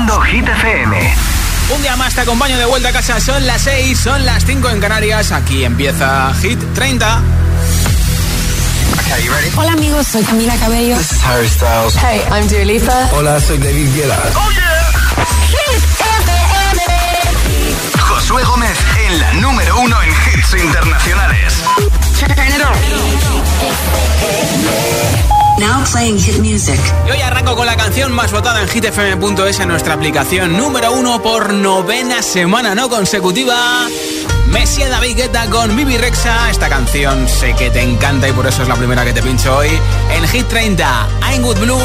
Reproduciendo Hit FM. Un día más te acompaño de vuelta a casa. Son las 6, son las 5 en Canarias. Aquí empieza Hit 30. Okay, you ready? Hola amigos, soy Camila Cabello. This is Harry Styles. Hey, I'm Dua Lipa. Hola, soy David Guetta. ¡Oh, yeah! Hit FM. Josué Gómez en la número uno en hits internacionales. Turn it on. Now playing hit music. Y hoy arranco con la canción más votada en hitfm.es en nuestra aplicación número uno por novena semana no consecutiva. Messi David Guetta con Bibi Rexa. Esta canción sé que te encanta y por eso es la primera que te pincho hoy. En Hit 30, I'm Good Blue,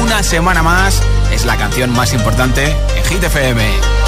una semana más. Es la canción más importante en Hit FM.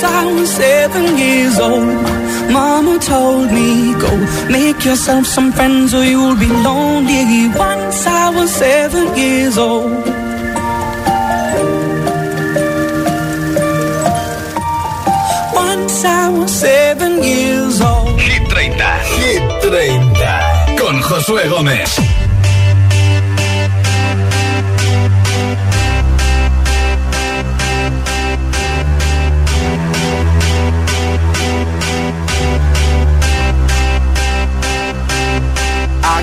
Once I was seven years old. Mama told me, go make yourself some friends or you'll be lonely. Once I was seven years old. Once I was seven years old. Hit 30. Hit 30. Con Josué Gómez.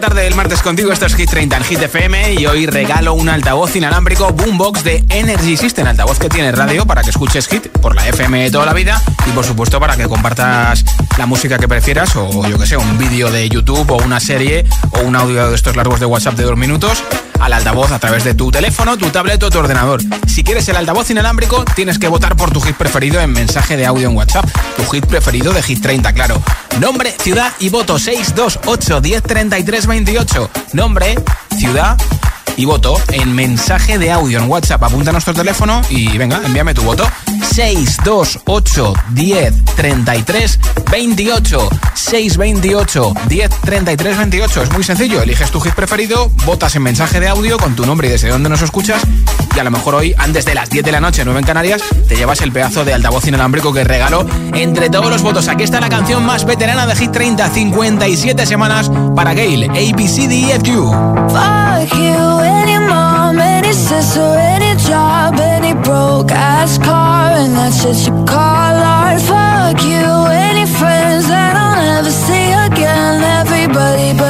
tarde del martes contigo, esto es Hit 30 en Hit FM y hoy regalo un altavoz inalámbrico Boombox de Energy System, altavoz que tiene radio para que escuches Hit por la FM de toda la vida y por supuesto para que compartas la música que prefieras o yo que sé, un vídeo de YouTube o una serie o un audio de estos largos de WhatsApp de dos minutos al altavoz a través de tu teléfono, tu tablet o tu ordenador. Si quieres el altavoz inalámbrico, tienes que votar por tu hit preferido en mensaje de audio en WhatsApp. Tu hit preferido de Hit 30, claro. Nombre, ciudad y voto 628 10 33 28. Nombre, ciudad y voto en mensaje de audio en WhatsApp. Apunta a nuestro teléfono y venga, envíame tu voto. 628 10 33 28 628 10 33 28 es muy sencillo, eliges tu hit preferido votas en mensaje de audio con tu nombre y desde dónde nos escuchas y a lo mejor hoy antes de las 10 de la noche 9 en Canarias te llevas el pedazo de altavoz inalámbrico que regalo entre todos los votos aquí está la canción más veterana de Hit 30 57 semanas para Gail ABCDFU Fuck you, any mom, any sister, any job, any broke ass car, and that's what you call art. Fuck you, any friends that I'll never see again. Everybody but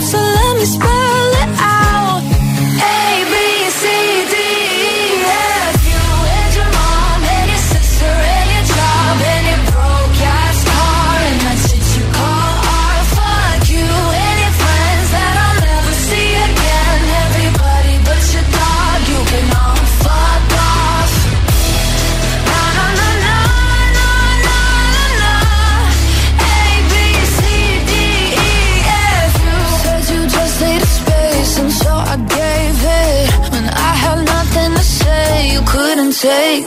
So let me spell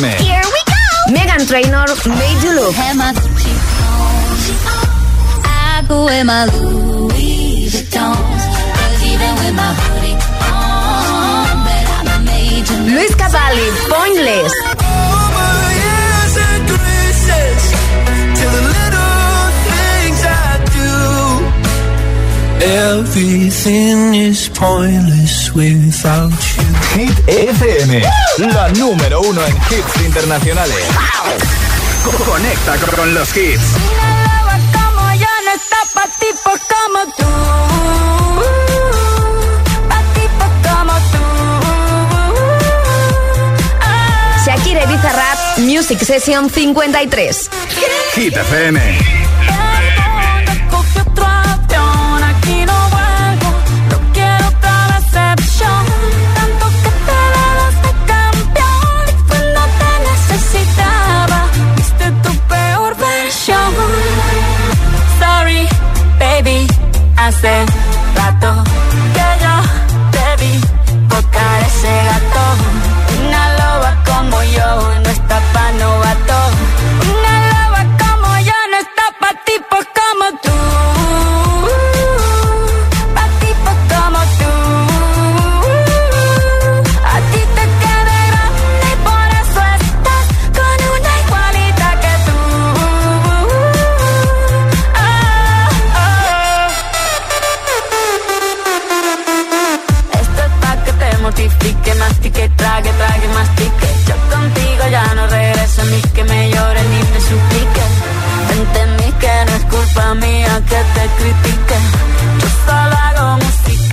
FM. Here we go. Megan Trainor, Made You Look. I go in my Louis Vuittons. Cause even with my hoodie on, but I'm a major. Luis Capaldi, Pointless. Everything is pointless without you. Hit FM, la número uno en hits internacionales. Conecta con los hits. como yo no está pa' tipos como tú. Pa' tipos como tú. Shakira Ibiza Rap, Music Session 53. Hit FM. Hace rato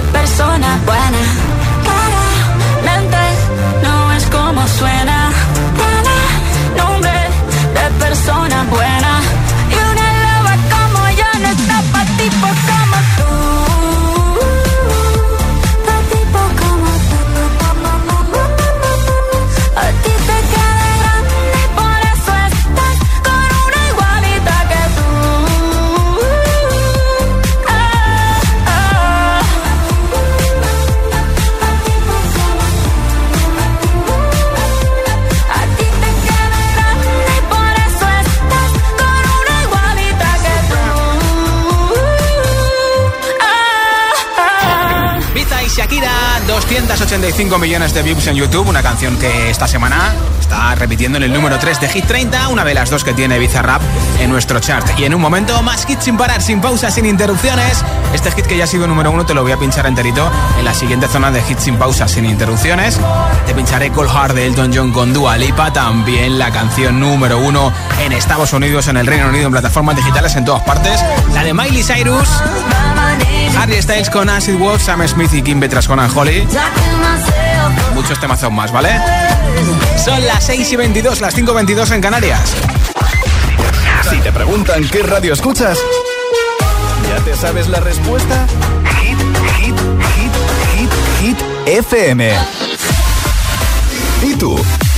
de persona buena. Claramente no es como suena. 285 millones de views en YouTube, una canción que esta semana está repitiendo en el número 3 de Hit 30, una de las dos que tiene Bizarrap en nuestro chart. Y en un momento, más hits sin parar, sin pausas, sin interrupciones. Este hit que ya ha sido número uno te lo voy a pinchar enterito en la siguiente zona de hits sin pausas, sin interrupciones. Te pincharé Cold Heart de Elton John con Dua Lipa, también la canción número uno en Estados Unidos, en el Reino Unido, en plataformas digitales en todas partes. La de Miley Cyrus. Harry Styles con Acid Wolf, Sam Smith y Kim Petras con Unholy. Muchos temazos más, ¿vale? Son las 6 y 22, las 5 y 22 en Canarias. Si te preguntan qué radio escuchas, ¿ya te sabes la respuesta? Hit, hit, hit, hit, hit FM. ¿Y tú?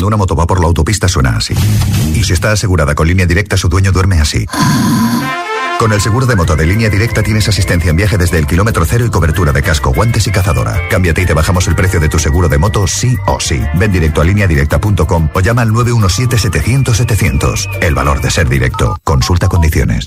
Cuando una moto va por la autopista suena así. Y si está asegurada con línea directa, su dueño duerme así. Con el seguro de moto de línea directa tienes asistencia en viaje desde el kilómetro cero y cobertura de casco, guantes y cazadora. Cámbiate y te bajamos el precio de tu seguro de moto sí o sí. Ven directo a lineadirecta.com o llama al 917-700-700. El valor de ser directo. Consulta condiciones.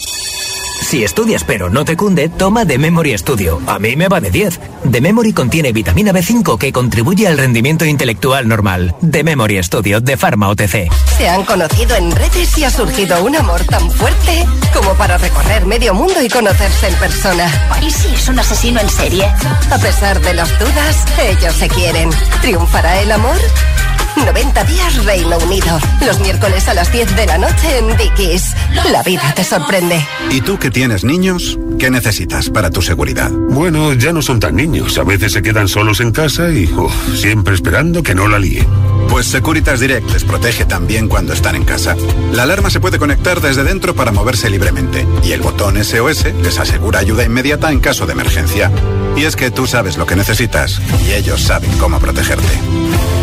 Si estudias pero no te cunde, toma The Memory Studio. A mí me va de 10. The Memory contiene vitamina B5 que contribuye al rendimiento intelectual normal. The Memory Studio de Pharma OTC. Se han conocido en redes y ha surgido un amor tan fuerte como para recorrer medio mundo y conocerse en persona. ¿Y si es un asesino en serie? A pesar de las dudas, ellos se quieren. ¿Triunfará el amor? 90 días Reino Unido. Los miércoles a las 10 de la noche en Dickies. La vida te sorprende. ¿Y tú que tienes niños? ¿Qué necesitas para tu seguridad? Bueno, ya no son tan niños. A veces se quedan solos en casa y uf, siempre esperando que no la líe. Pues Securitas Direct les protege también cuando están en casa. La alarma se puede conectar desde dentro para moverse libremente y el botón SOS les asegura ayuda inmediata en caso de emergencia. Y es que tú sabes lo que necesitas y ellos saben cómo protegerte.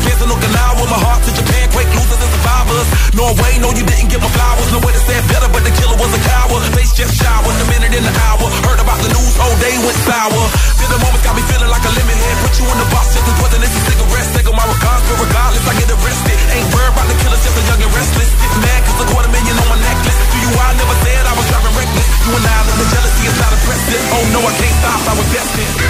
Got fans in Okinawa. My heart to Japan, quake losers and survivors. Norway, no, you didn't get my flowers. No way to say better, but the killer was a coward. Face just showered, a minute in the hour. Heard about the news, whole day went sour. Feel the moment got me feeling like a lemon head. Put you in the box just as wasn't this a cigarette. Take on my regards, but regardless, I get arrested. Ain't worried about the killers, just a young and restless. Get mad cause a quarter million on my necklace. To you, I never said I was driving reckless. You and I, the jealousy is not impressive. Oh no, I can't stop, I was destined.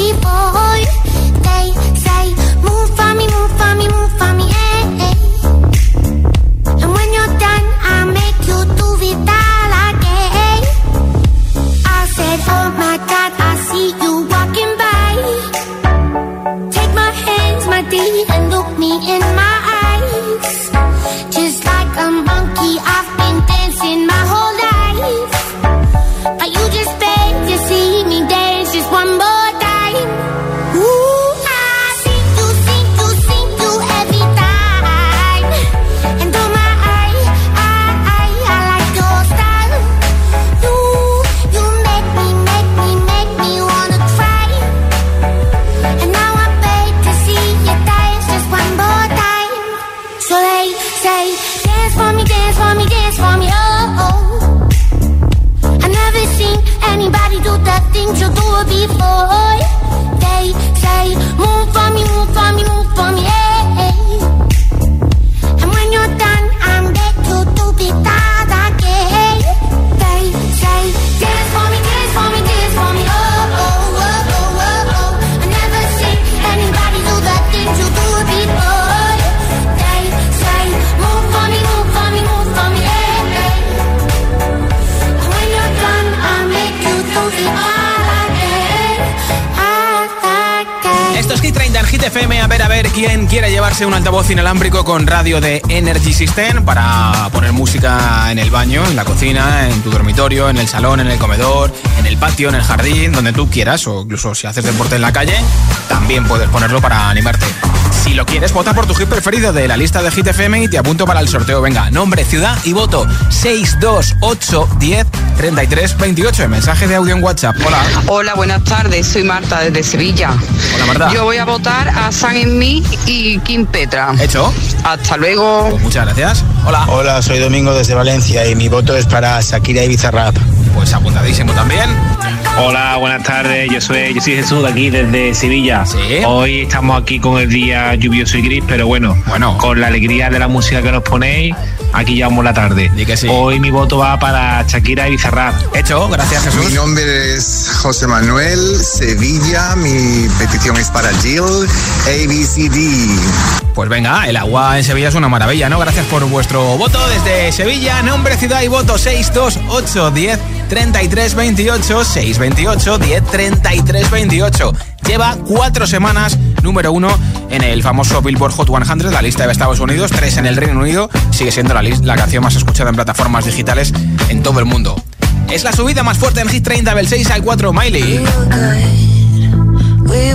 You inalámbrico con radio de Energy System para poner música en el baño, en la cocina, en tu dormitorio, en el salón, en el comedor, el patio, en el jardín, donde tú quieras, o incluso si haces deporte en la calle, también puedes ponerlo para animarte. Si lo quieres, vota por tu hit preferido de la lista de Hit FM y te apunto para el sorteo. Venga, nombre, ciudad y voto 628 10 33 28. Mensaje de audio en WhatsApp. Hola. Hola, buenas tardes. Soy Marta desde Sevilla. Hola, Marta. Yo voy a votar a San Enmi y Kim Petra. Hecho. Hasta luego. Pues muchas gracias. Hola. Hola, soy Domingo desde Valencia y mi voto es para Shakira y Bizarrap. Pues apuntadísimo también. Hola, buenas tardes. Yo soy, yo soy Jesús de aquí desde Sevilla. ¿Sí? Hoy estamos aquí con el día lluvioso y gris, pero bueno, bueno, con la alegría de la música que nos ponéis, aquí llevamos la tarde. Hoy mi voto va para Shakira y Bizarrap. Hecho, gracias Jesús. Mi nombre es José Manuel, Sevilla. Mi petición es para Jill, ABCD. Pues venga, el agua en Sevilla es una maravilla, ¿no? Gracias por vuestro voto desde Sevilla. Nombre, ciudad y voto 628 10 33 28 628 10 33 28 lleva cuatro semanas número uno en el famoso Billboard Hot 100, la lista de Estados Unidos, tres en el Reino Unido, sigue siendo la, la canción más escuchada en plataformas digitales en todo el mundo. Es la subida más fuerte en Hit 30 del 6 al 4, Miley. We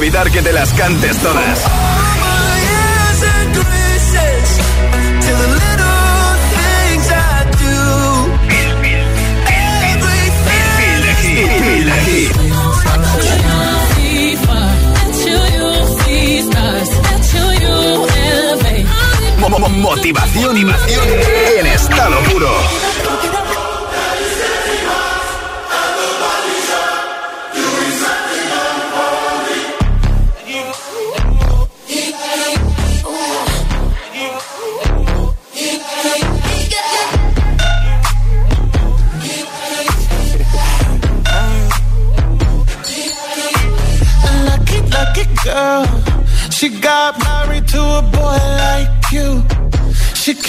evitar que te las cantes todas. Motivación, motivación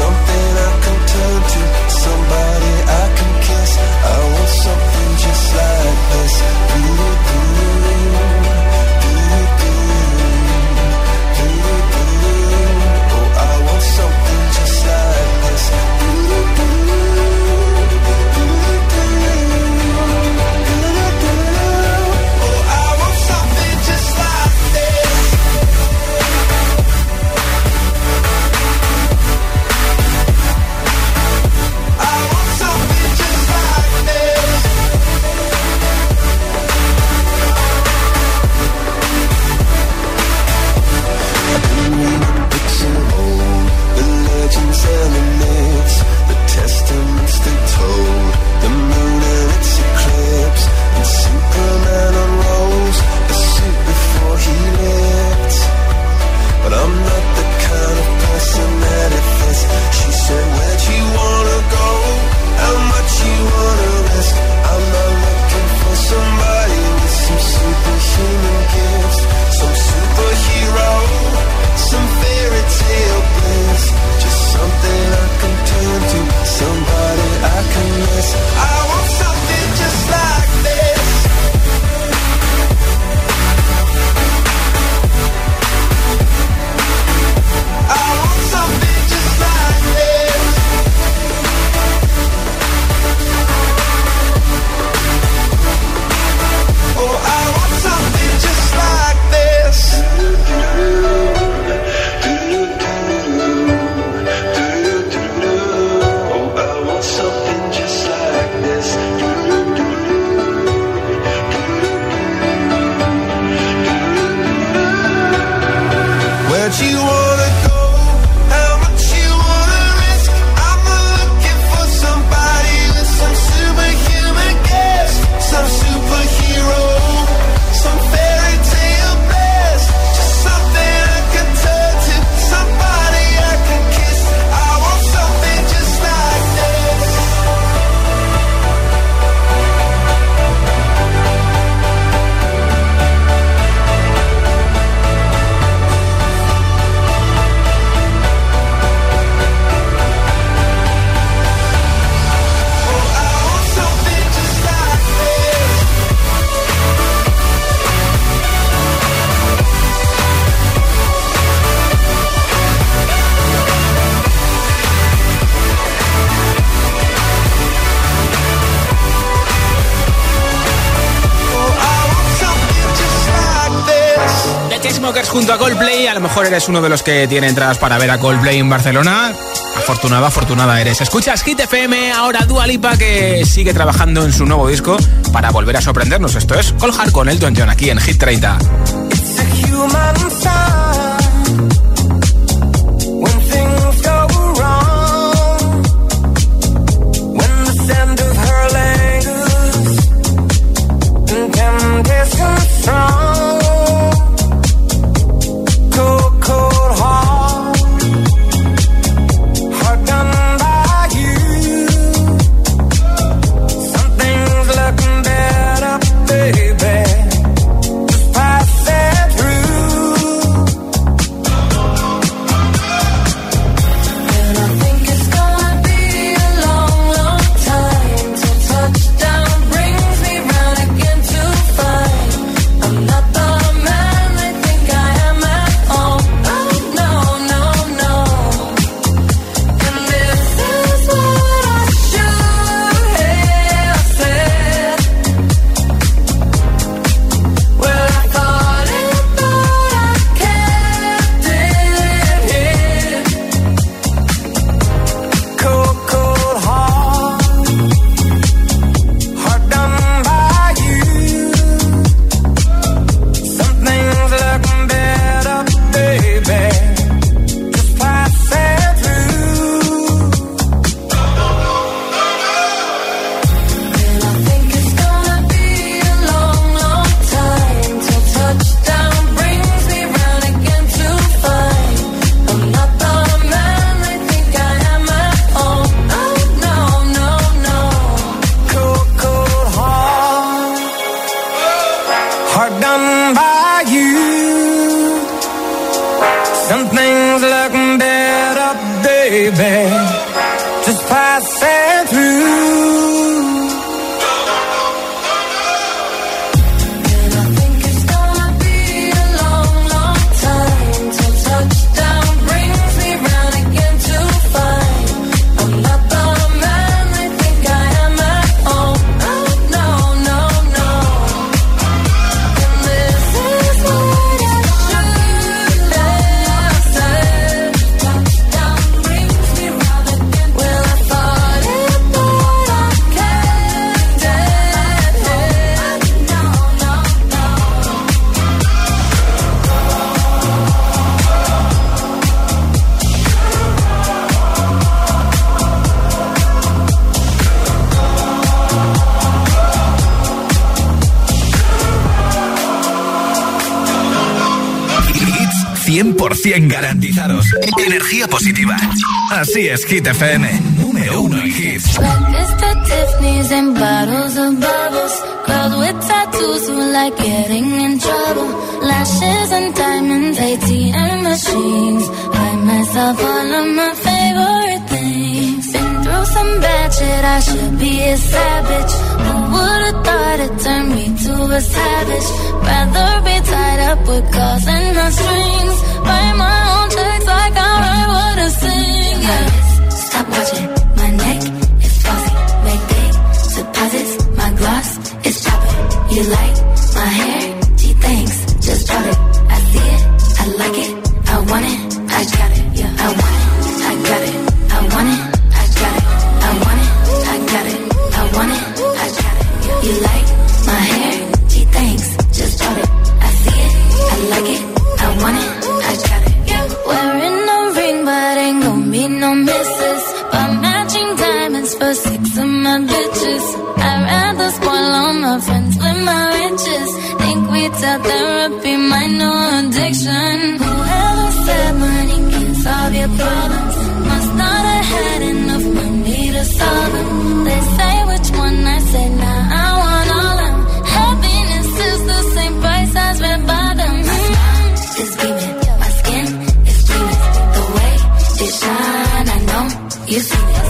Something I can turn to, somebody I can kiss. I want something just like this. Ooh, do. eres uno de los que tiene entradas para ver a Coldplay en Barcelona, afortunada, afortunada eres. Escuchas Hit FM, ahora Dualipa que sigue trabajando en su nuevo disco para volver a sorprendernos. Esto es Coljar con Elton John aquí en Hit 30. Garantizados. Energía positiva. Así es, Hit FM. Número uno en hits. With tattoos who like getting in trouble. Lashes and diamonds, ATM machines. Buy myself all of my favorite things. Been through some bad I should be a savage. Who would've thought it turned me to a savage? Rather be tied up with calls and no strings. My own checks like I write what I sing. Yeah. Stop watching. My friends with my riches. Think we tell therapy my new addiction. Whoever said money can solve your problems must not have had enough money to solve them. They say which one I say now. Nah, I want all of them. Happiness is the same price as red bottoms. My smile is beaming, my skin is gleaming. The way it shines. You seen it, seen it.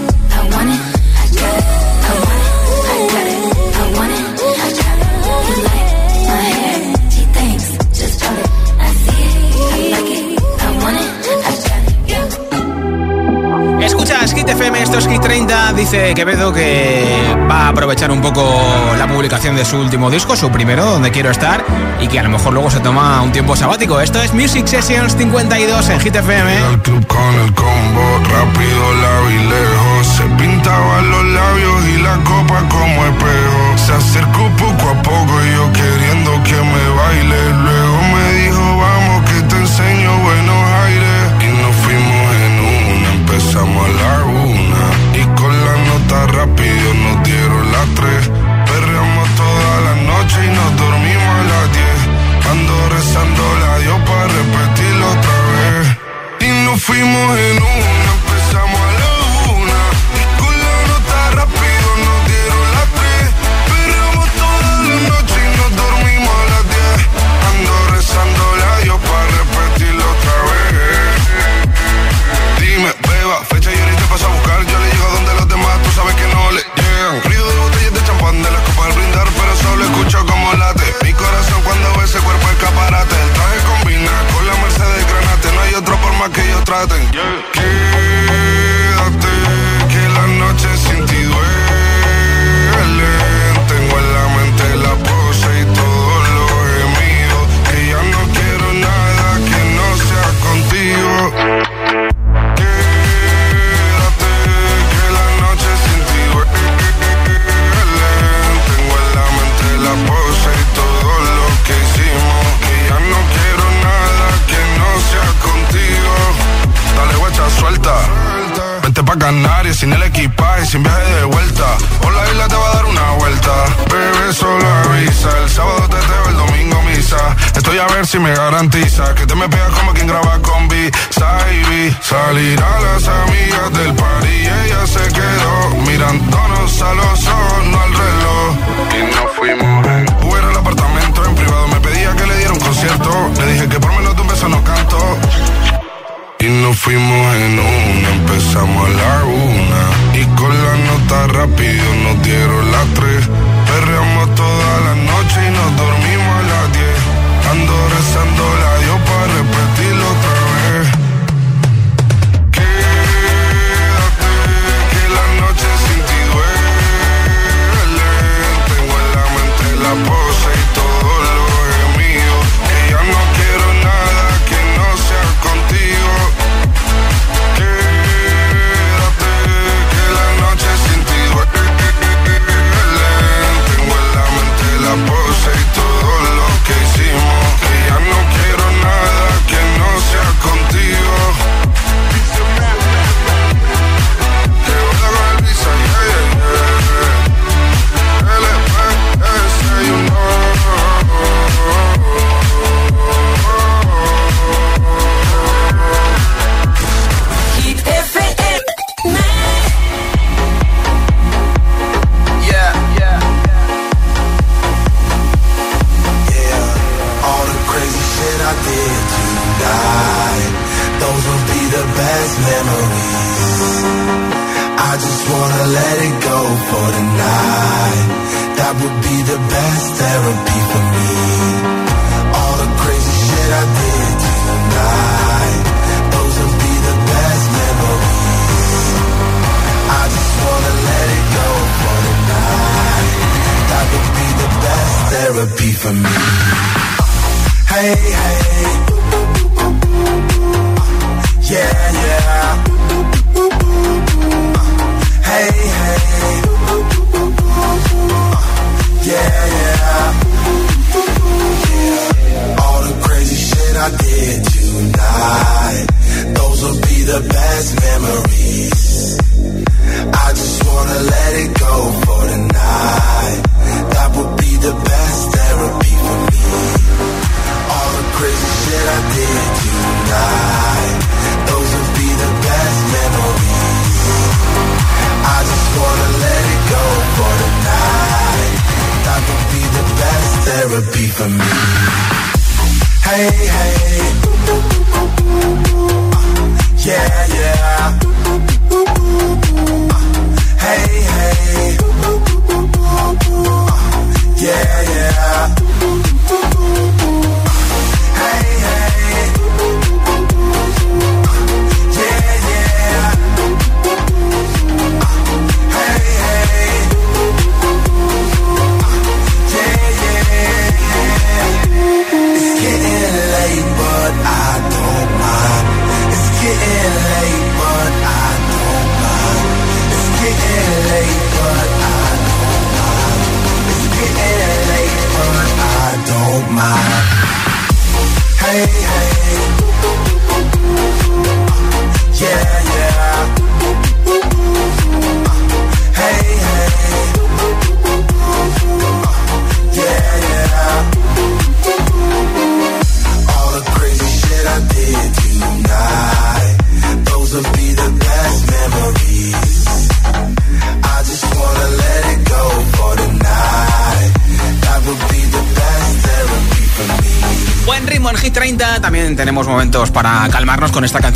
Escuchas Hit FM, esto es Hit 30. Dice Quevedo que va a aprovechar un poco la publicación de su último disco, su primero, donde quiero estar, y que a lo mejor luego se toma un tiempo sabático. Esto es Music Sessions 52 en Hit FM. El club con el combo, rápido, lejos. como la. Y con la nota rápido nos dieron la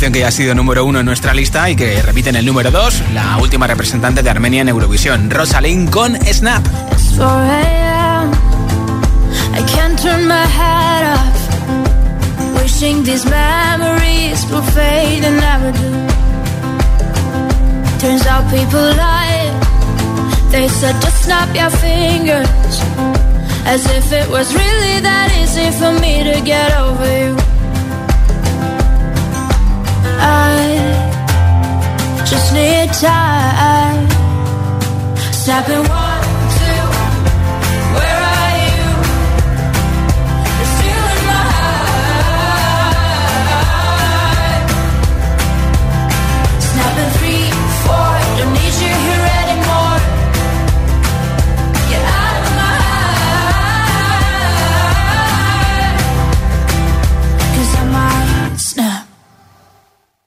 canción que ya ha sido número uno en nuestra lista y que repite en el número 2, la última representante de Armenia en Eurovisión, Rosalind con Snap. 4 a.m. I can't turn my head off. Wishing these memories will fade and never do. Turns out people lie. They said just snap your fingers. As if it was really that easy for me to get over you. I just need time. Stop and walk.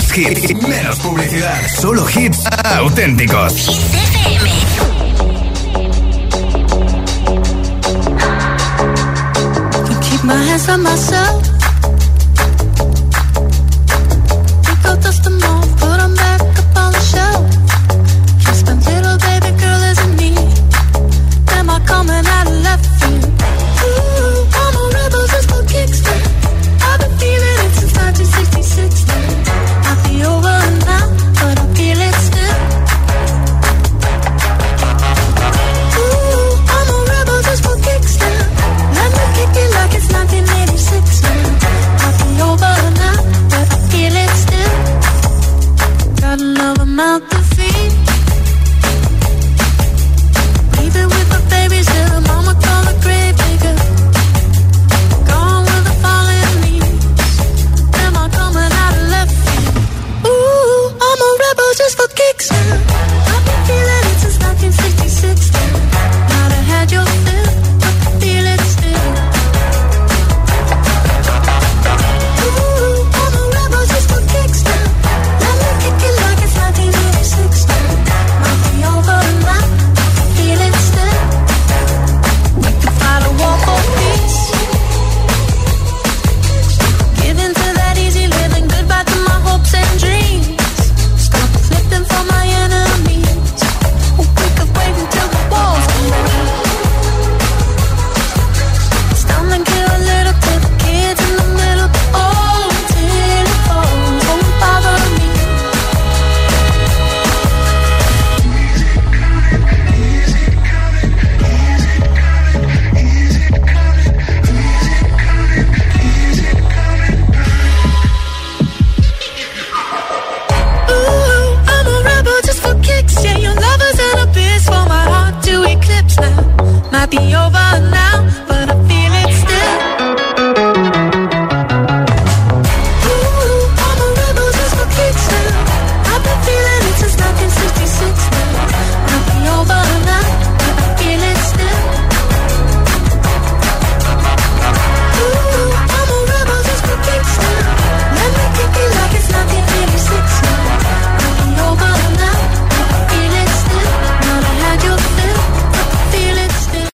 Más hits, menos publicidad. Solo hits auténticos. Can keep my hands on myself.